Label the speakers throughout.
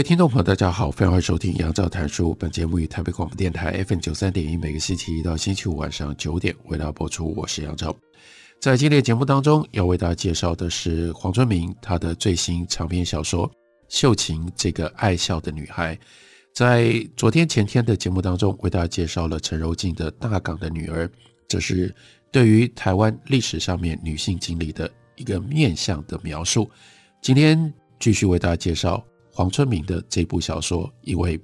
Speaker 1: 位听众朋友，大家好，非常欢迎收听杨照谈书。本节目于台北广播电台 FM 九三点一，每个星期一到星期五晚上九点为大家播出。我是杨照。在今天节目当中，要为大家介绍的是黄春明他的最新长篇小说《秀琴这个爱笑的女孩》。在昨天前天的节目当中，为大家介绍了陈柔静的《大港的女儿》，这是对于台湾历史上面女性经历的一个面向的描述。今天继续为大家介绍。黄春明的这部小说，因为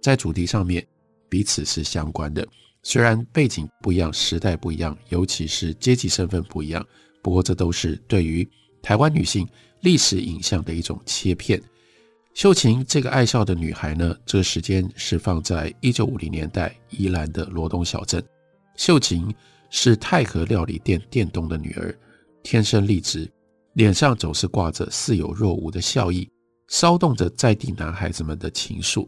Speaker 1: 在主题上面彼此是相关的，虽然背景不一样，时代不一样，尤其是阶级身份不一样，不过这都是对于台湾女性历史影像的一种切片。秀琴这个爱笑的女孩呢，这个时间是放在一九五零年代宜兰的罗东小镇。秀琴是太和料理店店东的女儿，天生丽质，脸上总是挂着似有若无的笑意。骚动着在地男孩子们的情愫。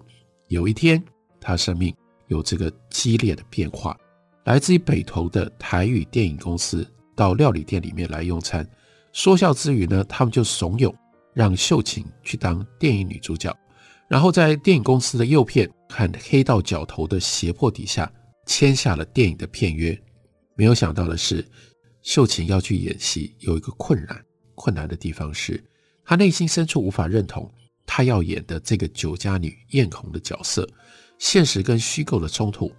Speaker 1: 有一天，他生命有这个激烈的变化。来自于北投的台语电影公司到料理店里面来用餐，说笑之余呢，他们就怂恿让秀琴去当电影女主角，然后在电影公司的诱骗和黑道角头的胁迫底下，签下了电影的片约。没有想到的是，秀琴要去演戏，有一个困难，困难的地方是。他内心深处无法认同，他要演的这个酒家女艳红的角色，现实跟虚构的冲突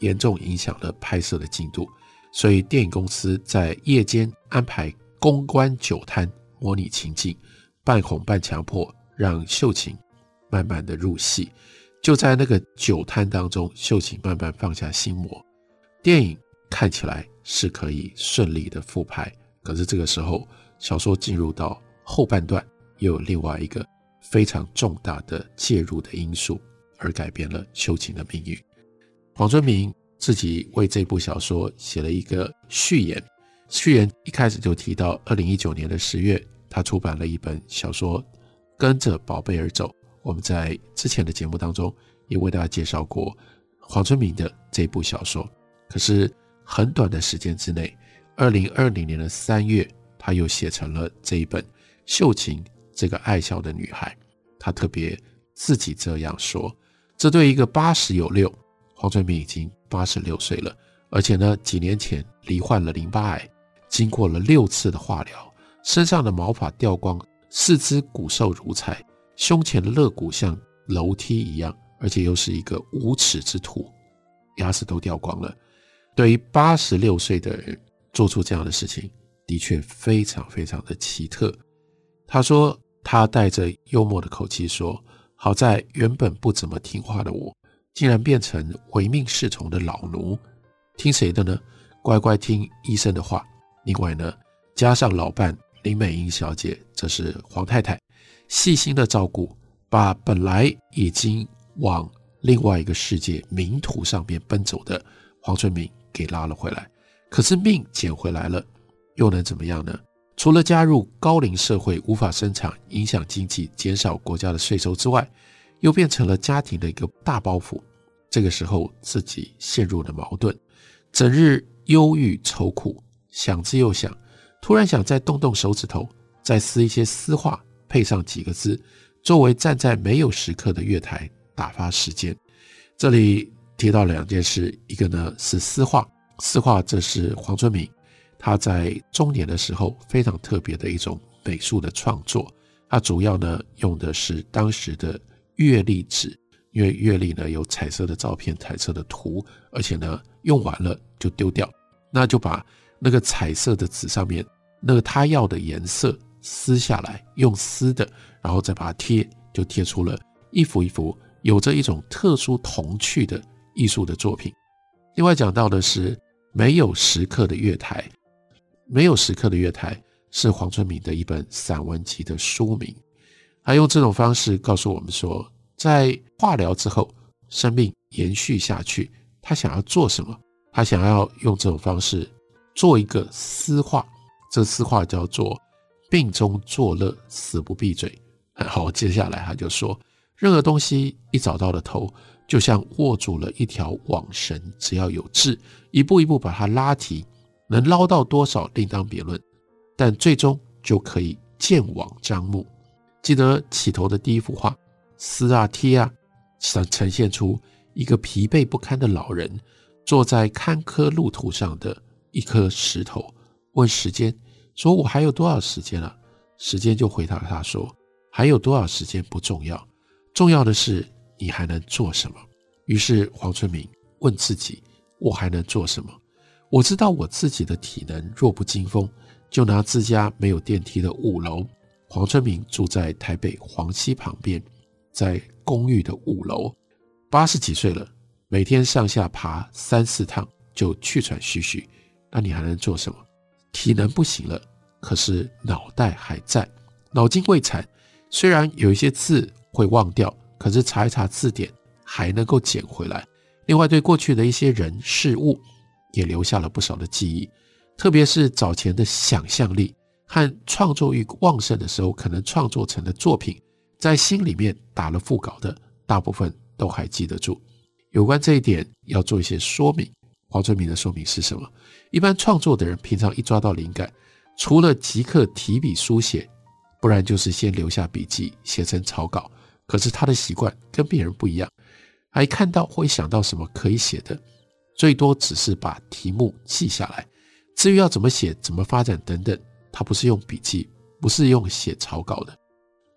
Speaker 1: 严重影响了拍摄的进度，所以电影公司在夜间安排公关酒摊模拟情境，半哄半强迫让秀琴慢慢的入戏。就在那个酒摊当中，秀琴慢慢放下心魔，电影看起来是可以顺利的复拍，可是这个时候小说进入到。后半段又有另外一个非常重大的介入的因素，而改变了秀琴的命运。黄春明自己为这部小说写了一个序言，序言一开始就提到，二零一九年的十月，他出版了一本小说《跟着宝贝儿走》。我们在之前的节目当中也为大家介绍过黄春明的这部小说。可是很短的时间之内，二零二零年的三月，他又写成了这一本。秀琴这个爱笑的女孩，她特别自己这样说：这对一个八十有六，黄春明已经八十六岁了，而且呢，几年前罹患了淋巴癌，经过了六次的化疗，身上的毛发掉光，四肢骨瘦如柴，胸前的肋骨像楼梯一样，而且又是一个无耻之徒，牙齿都掉光了。对于八十六岁的人做出这样的事情，的确非常非常的奇特。他说：“他带着幽默的口气说，好在原本不怎么听话的我，竟然变成唯命是从的老奴。听谁的呢？乖乖听医生的话。另外呢，加上老伴林美英小姐，这是黄太太，细心的照顾，把本来已经往另外一个世界冥途上面奔走的黄春明给拉了回来。可是命捡回来了，又能怎么样呢？”除了加入高龄社会无法生产、影响经济、减少国家的税收之外，又变成了家庭的一个大包袱。这个时候自己陷入了矛盾，整日忧郁愁苦，想之又想，突然想再动动手指头，再撕一些丝画，配上几个字，作为站在没有时刻的月台打发时间。这里提到两件事，一个呢是丝画，丝画这是黄春明。他在中年的时候非常特别的一种美术的创作，他主要呢用的是当时的月历纸，因为月历呢有彩色的照片、彩色的图，而且呢用完了就丢掉，那就把那个彩色的纸上面那个他要的颜色撕下来，用撕的，然后再把它贴，就贴出了一幅一幅有着一种特殊童趣的艺术的作品。另外讲到的是没有时刻的月台。没有时刻的月台，是黄春明的一本散文集的书名。他用这种方式告诉我们说，在化疗之后，生命延续下去，他想要做什么？他想要用这种方式做一个诗话，这诗话叫做“病中作乐，死不闭嘴”。好，接下来他就说，任何东西一找到了头，就像握住了一条网绳，只要有志，一步一步把它拉提，能捞到多少另当别论，但最终就可以见网张目。记得起头的第一幅画，撕啊贴啊，想呈现出一个疲惫不堪的老人坐在坎坷路途上的一颗石头，问时间说：“我还有多少时间了？”时间就回答他说：“还有多少时间不重要，重要的是你还能做什么。”于是黄春明问自己：“我还能做什么？我知道我自己的体能弱不禁风，就拿自家没有电梯的五楼。”黄春明住在台北黄溪旁边，在公寓的五楼，八十几岁了，每天上下爬三四趟就气喘吁吁。那你还能做什么？体能不行了，可是脑袋还在，脑筋未残。虽然有一些字会忘掉，可是查一查字典还能够捡回来。另外，对过去的一些人事物也留下了不少的记忆，特别是早前的想象力。和创作欲旺盛的时候，可能创作成的作品，在心里面打了腹稿的，大部分都还记得住。有关这一点，要做一些说明。黄春明的说明是什么？一般创作的人，平常一抓到灵感，除了即刻提笔书写，不然就是先留下笔记，写成草稿。可是他的习惯跟别人不一样，还看到会想到什么可以写的，最多只是把题目记下来。至于要怎么写、怎么发展等等。他不是用笔记，不是用写草稿的，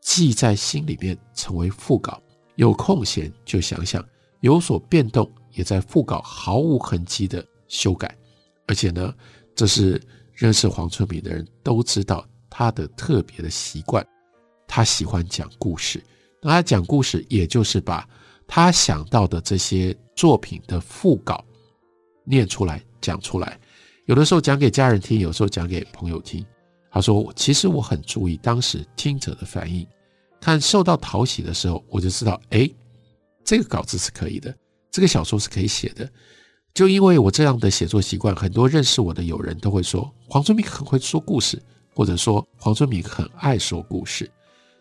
Speaker 1: 记在心里面成为副稿。有空闲就想想，有所变动，也在副稿毫无痕迹的修改。而且呢，这是认识黄春明的人都知道他的特别的习惯。他喜欢讲故事，那他讲故事，也就是把他想到的这些作品的副稿念出来，讲出来。有的时候讲给家人听，有时候讲给朋友听。他说：“其实我很注意当时听者的反应，看受到讨喜的时候，我就知道，哎，这个稿子是可以的，这个小说是可以写的。就因为我这样的写作习惯，很多认识我的友人都会说黄春明很会说故事，或者说黄春明很爱说故事。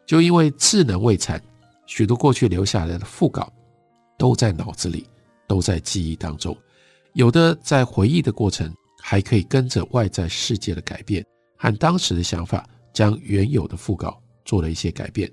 Speaker 1: 就因为智能未残，许多过去留下来的副稿都在脑子里，都在记忆当中，有的在回忆的过程，还可以跟着外在世界的改变。”按当时的想法，将原有的副稿做了一些改变，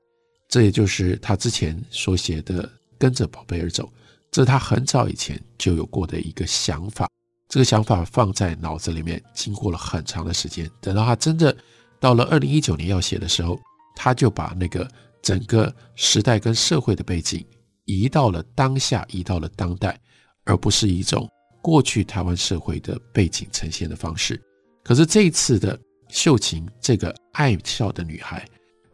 Speaker 1: 这也就是他之前所写的《跟着宝贝儿走》，这是他很早以前就有过的一个想法。这个想法放在脑子里面，经过了很长的时间，等到他真的到了二零一九年要写的时候，他就把那个整个时代跟社会的背景移到了当下，移到了当代，而不是一种过去台湾社会的背景呈现的方式。可是这一次的。秀琴这个爱笑的女孩，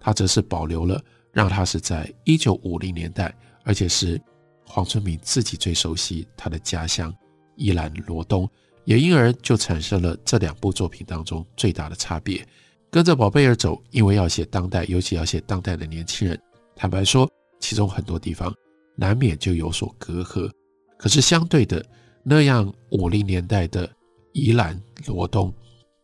Speaker 1: 她则是保留了让她是在一九五零年代，而且是黄春明自己最熟悉她的家乡宜兰罗东，也因而就产生了这两部作品当中最大的差别。跟着宝贝儿走，因为要写当代，尤其要写当代的年轻人，坦白说，其中很多地方难免就有所隔阂。可是相对的，那样五零年代的宜兰罗东。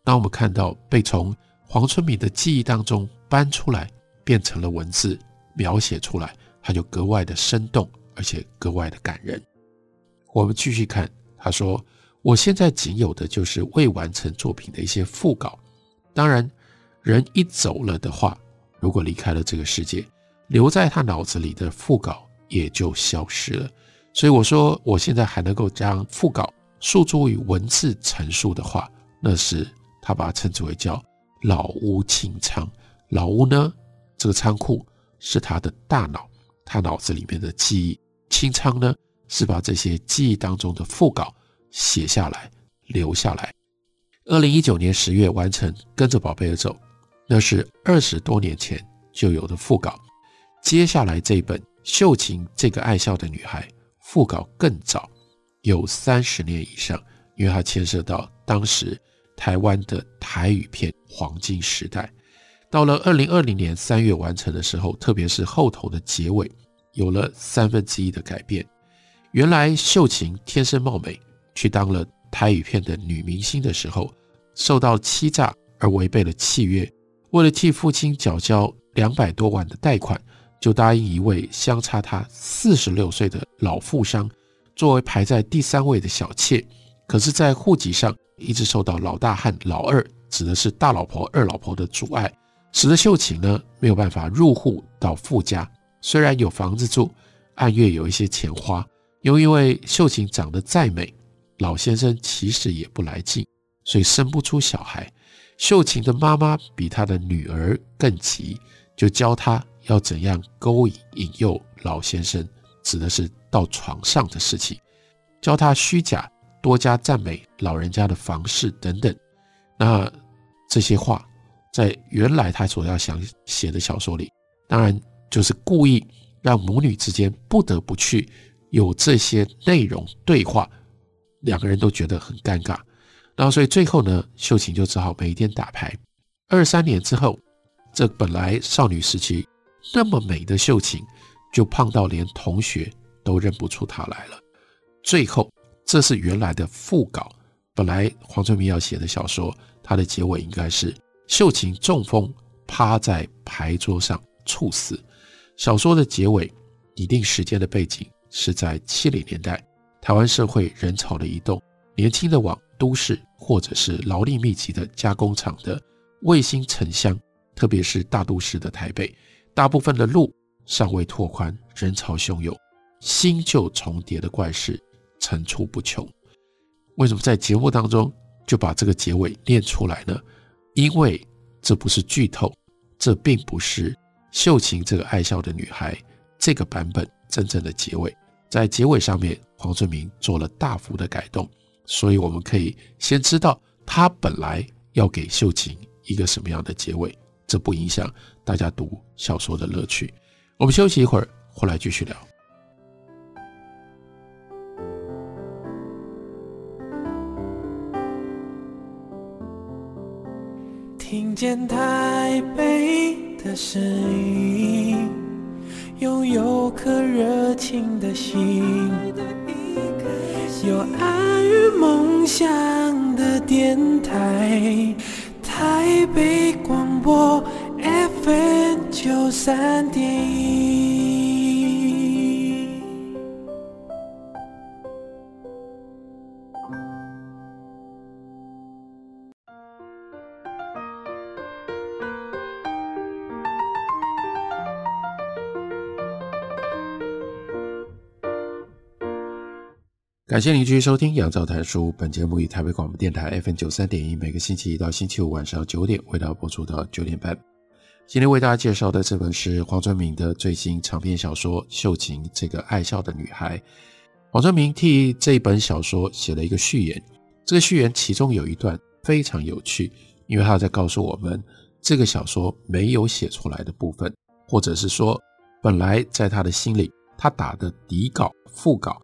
Speaker 1: 当我们看到被从黄春明的记忆当中搬出来，变成了文字描写出来，它就格外的生动，而且格外的感人。我们继续看，他说：“我现在仅有的就是未完成作品的一些副稿。当然，人一走了的话，如果离开了这个世界，留在他脑子里的副稿也就消失了。所以我说，我现在还能够将副稿诉诸于文字陈述的话，那是。”他把它称之为叫老屋清仓。老屋呢，这个仓库是他的大脑，他脑子里面的记忆。清仓呢，是把这些记忆当中的副稿写下来，留下来。二零一九年十月完成《跟着宝贝儿走》，那是二十多年前就有的副稿。接下来这一本《秀琴这个爱笑的女孩》，副稿更早，有三十年以上，因为它牵涉到当时。台湾的台语片黄金时代。到了二零二零年三月完成的时候，特别是后头的结尾，有了三分之一的改变。原来秀琴天生貌美，去当了台语片的女明星的时候，受到欺诈而违背了契约，为了替父亲缴交两百多万的贷款，就答应一位相差他四十六岁的老富商，作为排在第三位的小妾。可是，在户籍上一直受到老大和老二，指的是大老婆、二老婆的阻碍。使得秀琴呢没有办法入户到富家，虽然有房子住，按月有一些钱花，又因为秀琴长得再美，老先生其实也不来劲，所以生不出小孩。秀琴的妈妈比她的女儿更急，就教她要怎样勾引引诱老先生，指的是到床上的事情，教他虚假多加赞美老人家的房事等等。那这些话。在原来他所要想写的小说里，当然就是故意让母女之间不得不去有这些内容对话，两个人都觉得很尴尬。然后所以最后呢，秀琴就只好每天打牌。二三年之后，这本来少女时期那么美的秀琴，就胖到连同学都认不出她来了。最后，这是原来的副稿，本来黄春明要写的小说，它的结尾应该是。秀琴中风，趴在牌桌上猝死。小说的结尾拟定时间的背景是在七零年代，台湾社会人潮的移动，年轻的往都市或者是劳力密集的加工厂的卫星城乡，特别是大都市的台北，大部分的路尚未拓宽，人潮汹涌，新旧重叠的怪事层出不穷。为什么在节目当中就把这个结尾念出来呢？因为这不是剧透，这并不是秀琴这个爱笑的女孩这个版本真正的结尾。在结尾上面，黄春明做了大幅的改动，所以我们可以先知道他本来要给秀琴一个什么样的结尾，这不影响大家读小说的乐趣。我们休息一会儿，回来继续聊。
Speaker 2: 听见台北的声音，拥有颗热情的心，有爱与梦想的电台，台北广播 FM 九三点一。
Speaker 1: 感谢您继续收听《杨照谈书》。本节目以台北广播电台 FM 九三点一，每个星期一到星期五晚上九点为大家播出到九点半。今天为大家介绍的这本是黄春明的最新长篇小说《秀琴这个爱笑的女孩》。黄春明替这本小说写了一个序言，这个序言其中有一段非常有趣，因为他在告诉我们这个小说没有写出来的部分，或者是说本来在他的心里他打的底稿、副稿。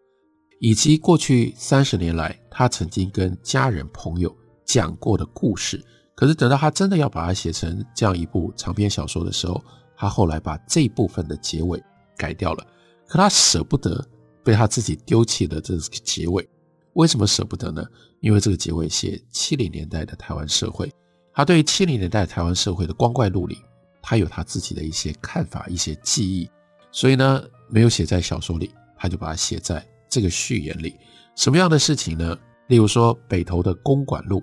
Speaker 1: 以及过去三十年来，他曾经跟家人朋友讲过的故事，可是等到他真的要把它写成这样一部长篇小说的时候，他后来把这部分的结尾改掉了。可他舍不得被他自己丢弃的这个结尾，为什么舍不得呢？因为这个结尾写七零年代的台湾社会，他对七零年代台湾社会的光怪陆离，他有他自己的一些看法、一些记忆，所以呢，没有写在小说里，他就把它写在。这个序言里，什么样的事情呢？例如说，北投的公馆路，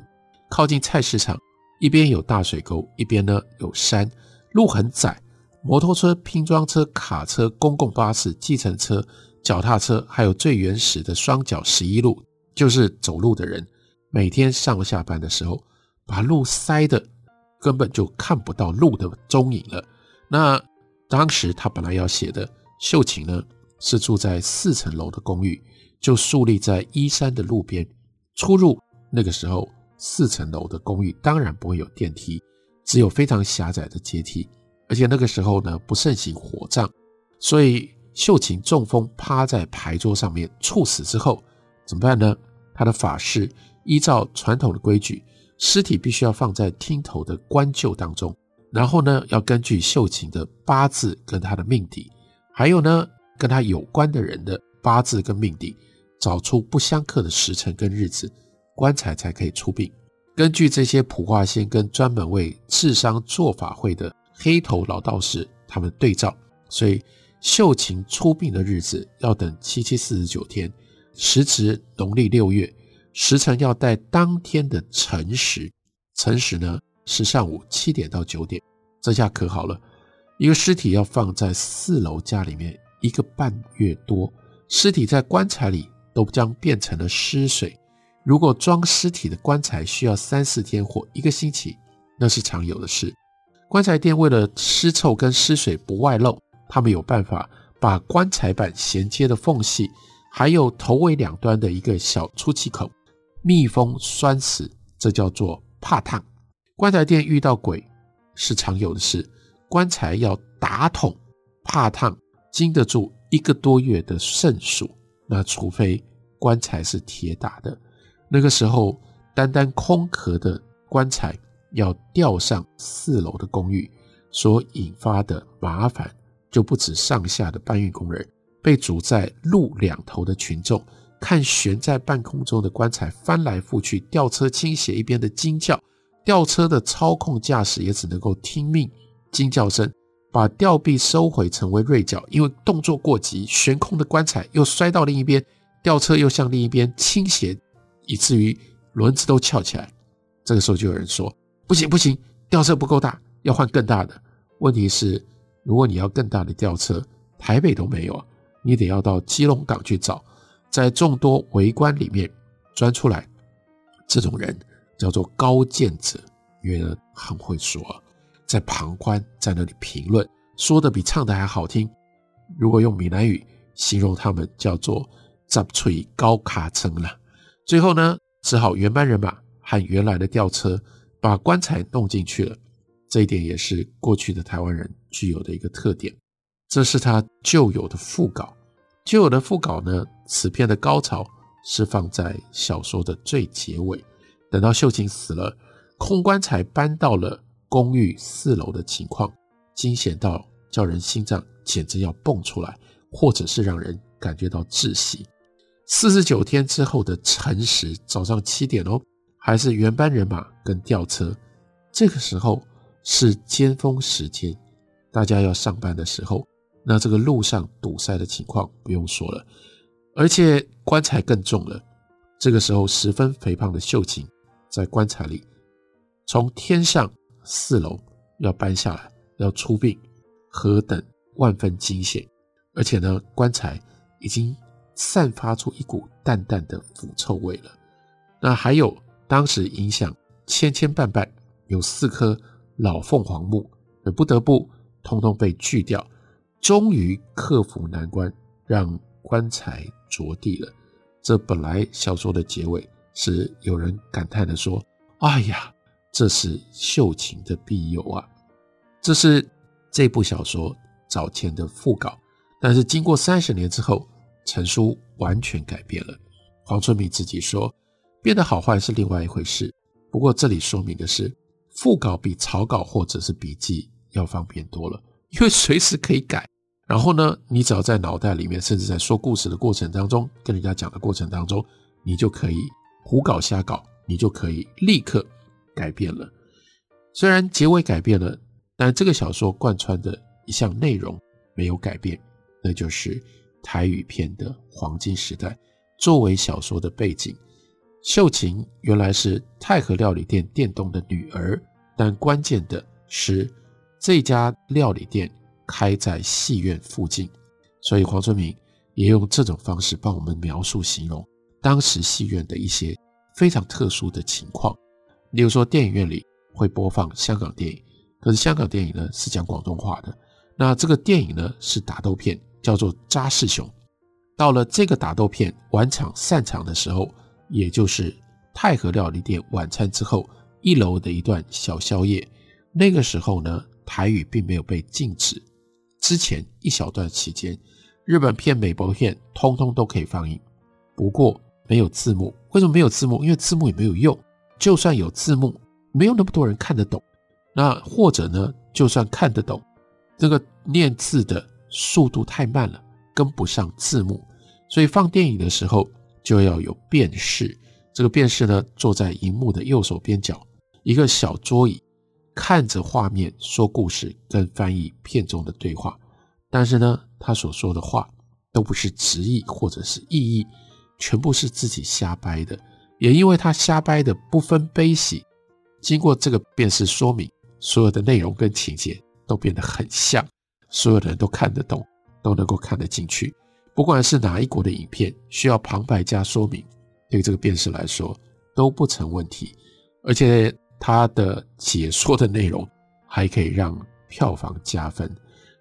Speaker 1: 靠近菜市场，一边有大水沟，一边呢有山，路很窄，摩托车、拼装车、卡车、公共巴士、计程车、脚踏车，还有最原始的双脚十一路，就是走路的人，每天上下班的时候，把路塞得根本就看不到路的踪影了。那当时他本来要写的秀琴呢？是住在四层楼的公寓，就竖立在依山的路边。出入那个时候，四层楼的公寓当然不会有电梯，只有非常狭窄的阶梯。而且那个时候呢，不盛行火葬，所以秀琴中风趴在牌桌上面猝死之后，怎么办呢？他的法事依照传统的规矩，尸体必须要放在厅头的棺柩当中，然后呢，要根据秀琴的八字跟她的命底，还有呢，跟他有关的人的八字跟命底，找出不相克的时辰跟日子，棺材才可以出殡。根据这些普卦仙跟专门为治丧做法会的黑头老道士他们对照，所以秀琴出殡的日子要等七七四十九天，时值农历六月，时辰要在当天的辰时，辰时呢是上午七点到九点。这下可好了，一个尸体要放在四楼家里面一个半月多，尸体在棺材里都将变成了尸水。如果装尸体的棺材需要三四天或一个星期，那是常有的事。棺材店为了尸臭跟尸水不外漏，他们有办法把棺材板衔接的缝隙，还有头尾两端的一个小出气口，密封栓死，这叫做怕烫。棺材店遇到鬼是常有的事，棺材要打桶怕烫，经得住一个多月的胜数，那除非棺材是铁打的。那个时候，单单空壳的棺材要吊上四楼的公寓，所引发的麻烦就不止上下的搬运工人，被阻在路两头的群众看悬在半空中的棺材翻来覆去，吊车倾斜一边的惊叫，吊车的操控驾驶也只能够听命惊叫声，把吊臂收回成为锐角，因为动作过急，悬空的棺材又摔到另一边，吊车又向另一边倾斜。以至于轮子都翘起来，这个时候就有人说：“不行不行，吊车不够大，要换更大的。”问题是，如果你要更大的吊车，台北都没有啊，你得要到基隆港去找，在众多围观里面钻出来。这种人叫做高见者，因为很会说，在旁观，在那里评论，说的比唱的还好听。如果用闽南语形容他们，叫做“杂吹高卡层”了。最后呢，只好原班人马和原来的吊车把棺材弄进去了。这一点也是过去的台湾人具有的一个特点。这是他旧有的副稿。旧有的副稿呢，此片的高潮是放在小说的最结尾。等到秀琴死了，空棺材搬到了公寓四楼的情况，惊险到叫人心脏简直要蹦出来，或者是让人感觉到窒息。四十九天之后的辰时，早上七点哦，还是原班人马跟吊车。这个时候是尖峰时间，大家要上班的时候，那这个路上堵塞的情况不用说了，而且棺材更重了。这个时候，十分肥胖的秀琴在棺材里，从天上四楼要搬下来，要出殡，何等万分惊险！而且呢，棺材已经。散发出一股淡淡的腐臭味了。那还有当时影响千千万万，有四棵老凤凰木，也不得不通通被锯掉，终于克服难关，让棺材着地了。这本来小说的结尾是有人感叹的说：“哎呀，这是秀琴的庇佑啊！”这是这部小说早前的副稿，但是经过三十年之后。成书完全改变了。黄春明自己说，变得好坏是另外一回事。不过这里说明的是，副稿比草稿或者是笔记要方便多了，因为随时可以改。然后呢，你只要在脑袋里面，甚至在说故事的过程当中，跟人家讲的过程当中，你就可以胡搞瞎搞，你就可以立刻改变了。虽然结尾改变了，但这个小说贯穿的一项内容没有改变，那就是。台语片的黄金时代，作为小说的背景，秀琴原来是太和料理店店东的女儿，但关键的是这家料理店开在戏院附近，所以黄春明也用这种方式帮我们描述形容当时戏院的一些非常特殊的情况，例如说电影院里会播放香港电影，可是香港电影呢是讲广东话的，那这个电影呢是打斗片。叫做扎士熊，到了这个打斗片晚场散场的时候，也就是太和料理店晚餐之后一楼的一段小宵夜。那个时候呢，台语并没有被禁止。之前一小段期间，日本片、美国片通通都可以放映，不过没有字幕。为什么没有字幕？因为字幕也没有用。就算有字幕，没有那么多人看得懂。那或者呢，就算看得懂，这个念字的速度太慢了，跟不上字幕。所以放电影的时候就要有辨识。这个辨识呢，坐在荧幕的右手边角，一个小桌椅，看着画面说故事跟翻译片中的对话。但是呢，他所说的话都不是直译或者是意译，全部是自己瞎掰的。也因为他瞎掰的不分悲喜，经过这个辨识说明，所有的内容跟情节都变得很像，所有的人都看得懂，都能够看得进去。不管是哪一国的影片，需要旁白加说明。对这个辩士来说都不成问题，而且他的解说的内容还可以让票房加分。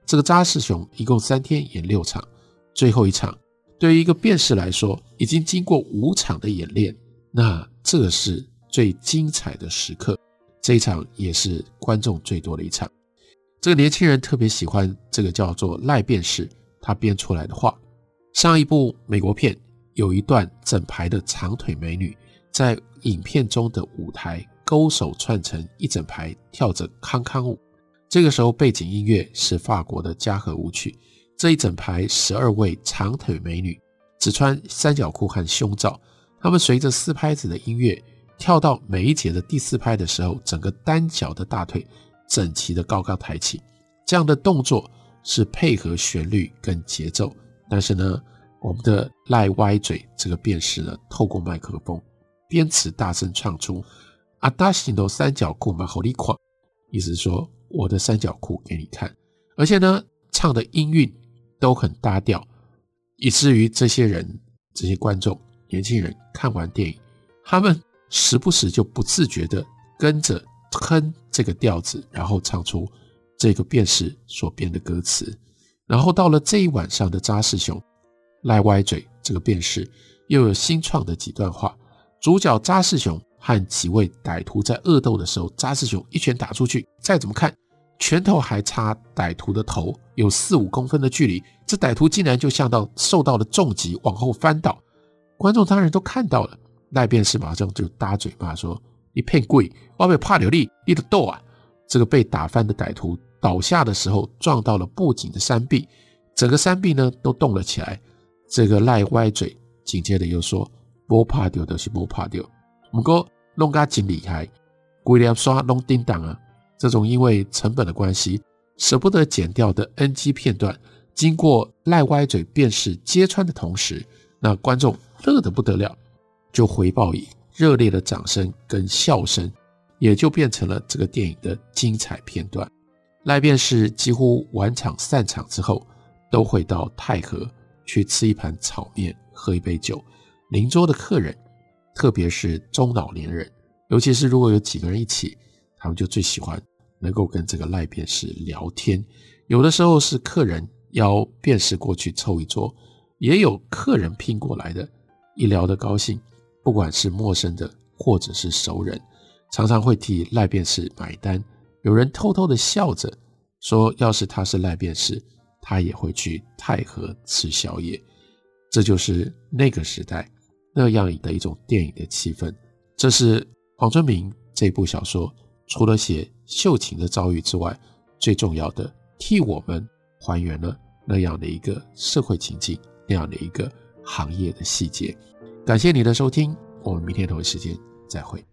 Speaker 1: 这个扎师兄一共三天演六场，最后一场对于一个辩士来说已经经过五场的演练，那这是最精彩的时刻。这一场也是观众最多的一场。这个年轻人特别喜欢这个叫做赖辩士他编出来的话。上一部美国片。有一段整排的长腿美女在影片中的舞台勾手串成一整排跳着康康舞，这个时候背景音乐是法国的嘉禾舞曲。这一整排十二位长腿美女只穿三角裤和胸罩，他们随着四拍子的音乐跳到每一节的第四拍的时候，整个单脚的大腿整齐的高高抬起。这样的动作是配合旋律跟节奏，但是呢，我们的赖歪嘴这个辨识呢，透过麦克风边词大声唱出“阿达西诺三角裤嘛，好利狂”，意思是说我的三角裤给你看，而且呢，唱的音韵都很搭调，以至于这些人、这些观众、年轻人看完电影，他们时不时就不自觉地跟着哼这个调子，然后唱出这个辩士所编的歌词，然后到了这一晚上的扎师兄。赖歪嘴这个辩士又有新创的几段话。主角扎师兄和几位歹徒在恶斗的时候，扎师兄一拳打出去，再怎么看，拳头还差歹徒的头有四五公分的距离，这歹徒竟然就像到受到了重击，往后翻倒。观众当然都看到了，赖辩士马上就搭嘴巴说：“你骗鬼，我被怕流力，你的斗啊！”这个被打翻的歹徒倒下的时候，撞到了布景的山壁，整个山壁呢都动了起来。这个赖歪嘴，紧接着又说：“不怕丢的是不怕丢，不过弄个真厉害，规条刷弄叮当啊！这种因为成本的关系，舍不得剪掉的 NG 片段，经过赖歪嘴辩士揭穿的同时，那观众乐得不得了，就回报以热烈的掌声跟笑声，也就变成了这个电影的精彩片段。赖便士几乎晚场散场之后，都会到太和。”去吃一盘炒面，喝一杯酒。邻桌的客人，特别是中老年人，尤其是如果有几个人一起，他们就最喜欢能够跟这个赖便士聊天。有的时候是客人邀便士过去凑一桌，也有客人拼过来的。一聊得高兴，不管是陌生的或者是熟人，常常会替赖便士买单。有人偷偷的笑着说：“要是他是赖便士。”他也会去太和吃宵夜，这就是那个时代那样的一种电影的气氛。这是黄春明这部小说除了写秀琴的遭遇之外，最重要的，替我们还原了那样的一个社会情境，那样的一个行业的细节。感谢你的收听，我们明天同一时间再会。